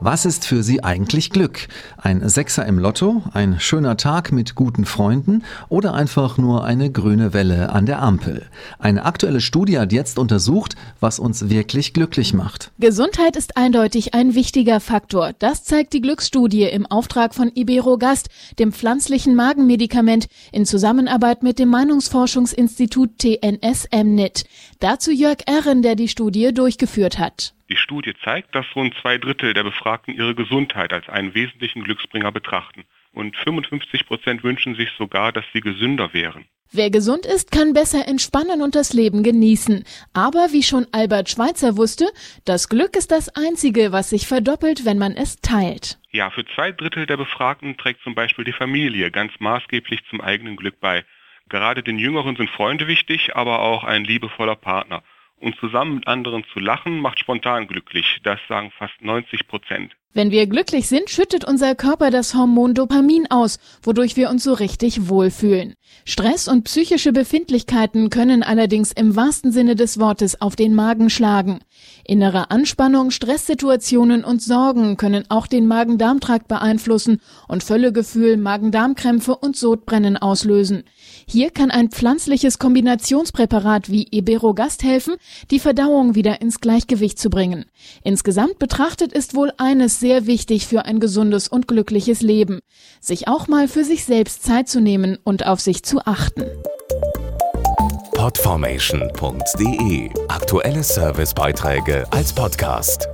Was ist für Sie eigentlich Glück? Ein Sechser im Lotto, ein schöner Tag mit guten Freunden oder einfach nur eine grüne Welle an der Ampel? Eine aktuelle Studie hat jetzt untersucht, was uns wirklich glücklich macht. Gesundheit ist eindeutig ein wichtiger Faktor. Das zeigt die Glücksstudie im Auftrag von Iberogast, dem pflanzlichen Magenmedikament, in Zusammenarbeit mit dem Meinungsforschungsinstitut TNS MNIT. Dazu Jörg Erren, der die Studie durchgeführt hat. Die Studie zeigt, dass rund zwei Drittel der Befragten ihre Gesundheit als einen wesentlichen Glücksbringer betrachten. Und 55 Prozent wünschen sich sogar, dass sie gesünder wären. Wer gesund ist, kann besser entspannen und das Leben genießen. Aber wie schon Albert Schweitzer wusste, das Glück ist das Einzige, was sich verdoppelt, wenn man es teilt. Ja, für zwei Drittel der Befragten trägt zum Beispiel die Familie ganz maßgeblich zum eigenen Glück bei. Gerade den Jüngeren sind Freunde wichtig, aber auch ein liebevoller Partner. Und zusammen mit anderen zu lachen macht spontan glücklich. Das sagen fast 90 Prozent. Wenn wir glücklich sind, schüttet unser Körper das Hormon Dopamin aus, wodurch wir uns so richtig wohlfühlen. Stress und psychische Befindlichkeiten können allerdings im wahrsten Sinne des Wortes auf den Magen schlagen. Innere Anspannung, Stresssituationen und Sorgen können auch den Magen-Darm-Trakt beeinflussen und Völlegefühl, Magen-Darm-Krämpfe und Sodbrennen auslösen. Hier kann ein pflanzliches Kombinationspräparat wie Iberogast helfen, die Verdauung wieder ins Gleichgewicht zu bringen. Insgesamt betrachtet ist wohl eines sehr wichtig für ein gesundes und glückliches Leben. Sich auch mal für sich selbst Zeit zu nehmen und auf sich zu achten. Podformation.de Aktuelle Servicebeiträge als Podcast.